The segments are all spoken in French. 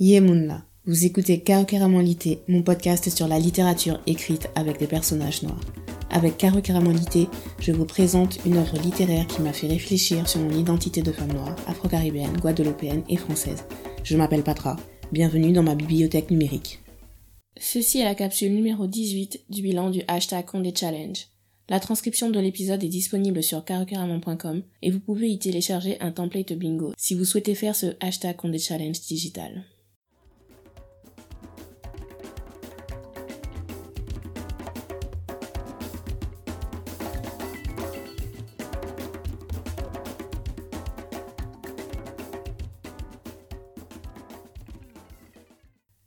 Yemunla, vous écoutez Karokeramolité, mon podcast sur la littérature écrite avec des personnages noirs. Avec Karokeramolité, je vous présente une œuvre littéraire qui m'a fait réfléchir sur mon identité de femme noire, afro-caribéenne, guadeloupéenne et française. Je m'appelle Patra, bienvenue dans ma bibliothèque numérique. Ceci est la capsule numéro 18 du bilan du hashtag Condé Challenge. La transcription de l'épisode est disponible sur karokeramon.com et vous pouvez y télécharger un template bingo si vous souhaitez faire ce hashtag Condé Challenge digital.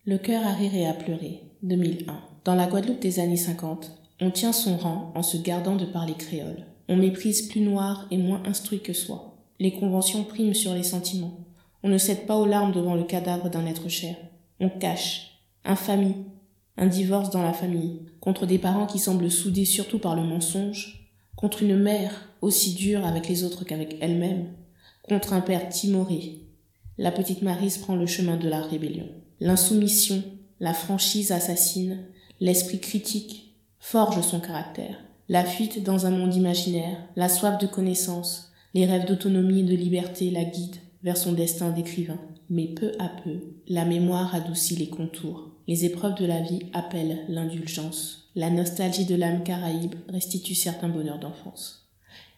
Le cœur à rire et à pleurer, 2001. Dans la Guadeloupe des années 50, on tient son rang en se gardant de parler créole. On méprise plus noir et moins instruit que soi. Les conventions priment sur les sentiments. On ne cède pas aux larmes devant le cadavre d'un être cher. On cache. Infamie. Un divorce dans la famille. Contre des parents qui semblent soudés surtout par le mensonge. Contre une mère aussi dure avec les autres qu'avec elle-même. Contre un père timoré. La petite Marise prend le chemin de la rébellion. L'insoumission, la franchise assassine, l'esprit critique forge son caractère. La fuite dans un monde imaginaire, la soif de connaissance, les rêves d'autonomie et de liberté la guident vers son destin d'écrivain. Mais peu à peu, la mémoire adoucit les contours. Les épreuves de la vie appellent l'indulgence. La nostalgie de l'âme caraïbe restitue certains bonheurs d'enfance.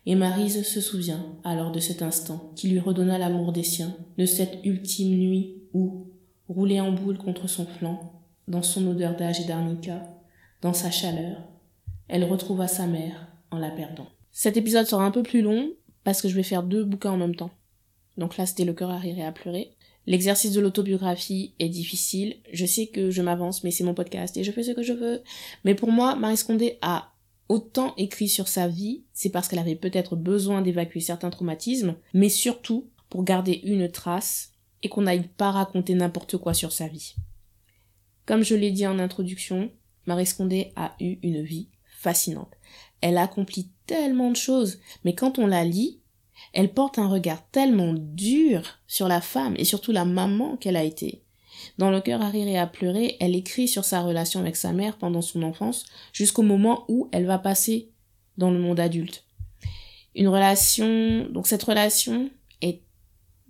Et Marise se souvient alors de cet instant qui lui redonna l'amour des siens, de cette ultime nuit où, roulée en boule contre son flanc, dans son odeur d'âge et d'arnica, dans sa chaleur, elle retrouva sa mère en la perdant. Cet épisode sera un peu plus long parce que je vais faire deux bouquins en même temps. Donc là, c'était le cœur à rire et à pleurer. L'exercice de l'autobiographie est difficile. Je sais que je m'avance, mais c'est mon podcast et je fais ce que je veux. Mais pour moi, Marie Scondé a autant écrit sur sa vie, c'est parce qu'elle avait peut-être besoin d'évacuer certains traumatismes, mais surtout pour garder une trace et qu'on n'aille pas raconter n'importe quoi sur sa vie. Comme je l'ai dit en introduction, Marie Scondé a eu une vie fascinante. Elle accomplit tellement de choses, mais quand on la lit, elle porte un regard tellement dur sur la femme et surtout la maman qu'elle a été. Dans Le cœur à rire et à pleurer, elle écrit sur sa relation avec sa mère pendant son enfance jusqu'au moment où elle va passer dans le monde adulte. Une relation, donc cette relation est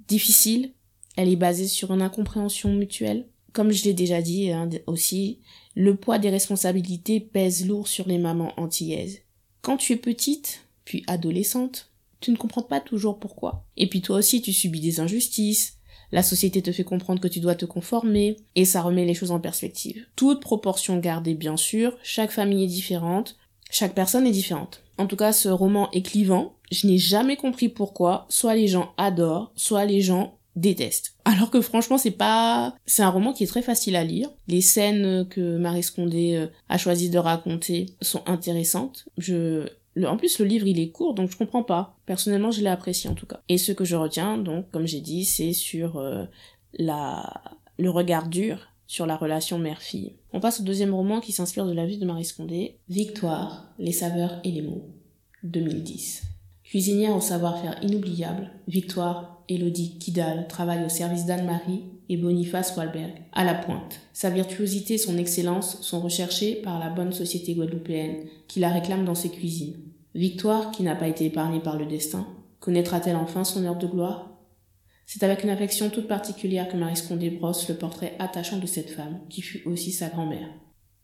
difficile, elle est basée sur une incompréhension mutuelle. Comme je l'ai déjà dit hein, aussi, le poids des responsabilités pèse lourd sur les mamans antillaises. Quand tu es petite, puis adolescente, tu ne comprends pas toujours pourquoi. Et puis toi aussi, tu subis des injustices, la société te fait comprendre que tu dois te conformer, et ça remet les choses en perspective. Toute proportion gardée, bien sûr, chaque famille est différente, chaque personne est différente. En tout cas, ce roman est clivant. Je n'ai jamais compris pourquoi. Soit les gens adorent, soit les gens déteste. Alors que franchement, c'est pas, c'est un roman qui est très facile à lire. Les scènes que Marie Scondé euh, a choisi de raconter sont intéressantes. Je, en plus, le livre, il est court, donc je comprends pas. Personnellement, je l'ai apprécié en tout cas. Et ce que je retiens, donc, comme j'ai dit, c'est sur euh, la, le regard dur sur la relation mère-fille. On passe au deuxième roman qui s'inspire de la vie de Marie Scondé, Victoire, les saveurs et les mots, 2010. Cuisinière au savoir-faire inoubliable, Victoire Elodie Kidal travaille au service d'Anne-Marie et Boniface Walberg, à la pointe. Sa virtuosité et son excellence sont recherchées par la bonne société guadeloupéenne qui la réclame dans ses cuisines. Victoire, qui n'a pas été épargnée par le destin, connaîtra-t-elle enfin son heure de gloire? C'est avec une affection toute particulière que Marie Scondé brosse le portrait attachant de cette femme, qui fut aussi sa grand-mère.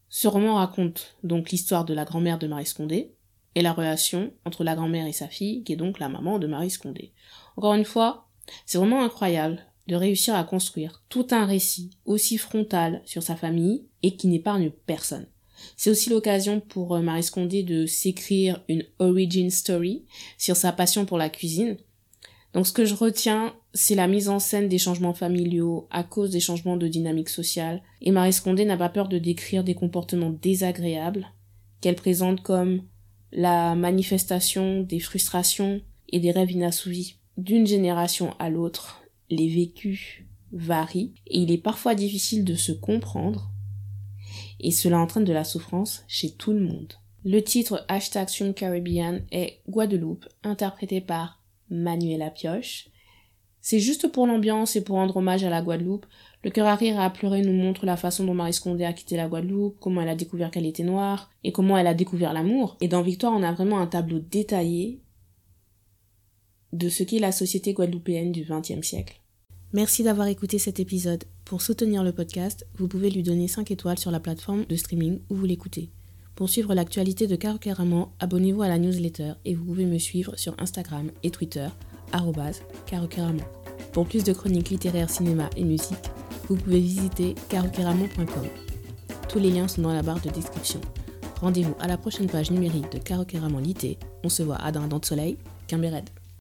Ce roman raconte donc l'histoire de la grand-mère de Marie Scondé, et la relation entre la grand-mère et sa fille, qui est donc la maman de Marie Scondé. Encore une fois, c'est vraiment incroyable de réussir à construire tout un récit aussi frontal sur sa famille et qui n'épargne personne. C'est aussi l'occasion pour euh, Marie Scondé de s'écrire une origin story sur sa passion pour la cuisine. Donc ce que je retiens, c'est la mise en scène des changements familiaux à cause des changements de dynamique sociale. Et Marie Scondé n'a pas peur de décrire des comportements désagréables qu'elle présente comme la manifestation des frustrations et des rêves inassouvis. D'une génération à l'autre, les vécus varient et il est parfois difficile de se comprendre et cela entraîne de la souffrance chez tout le monde. Le titre hashtag Caribbean est Guadeloupe, interprété par Manuela Pioche. C'est juste pour l'ambiance et pour rendre hommage à la Guadeloupe. Le cœur à rire et à pleurer nous montre la façon dont Marie Scondé a quitté la Guadeloupe, comment elle a découvert qu'elle était noire, et comment elle a découvert l'amour. Et dans Victoire, on a vraiment un tableau détaillé de ce qu'est la société guadeloupéenne du XXe siècle. Merci d'avoir écouté cet épisode. Pour soutenir le podcast, vous pouvez lui donner 5 étoiles sur la plateforme de streaming où vous l'écoutez. Pour suivre l'actualité de Caro abonnez-vous à la newsletter et vous pouvez me suivre sur Instagram et Twitter, carocaramon. Pour plus de chroniques littéraires, cinéma et musique, vous pouvez visiter carocaramon.com. Tous les liens sont dans la barre de description. Rendez-vous à la prochaine page numérique de Caro Lité. On se voit à Dindon de Soleil, Red.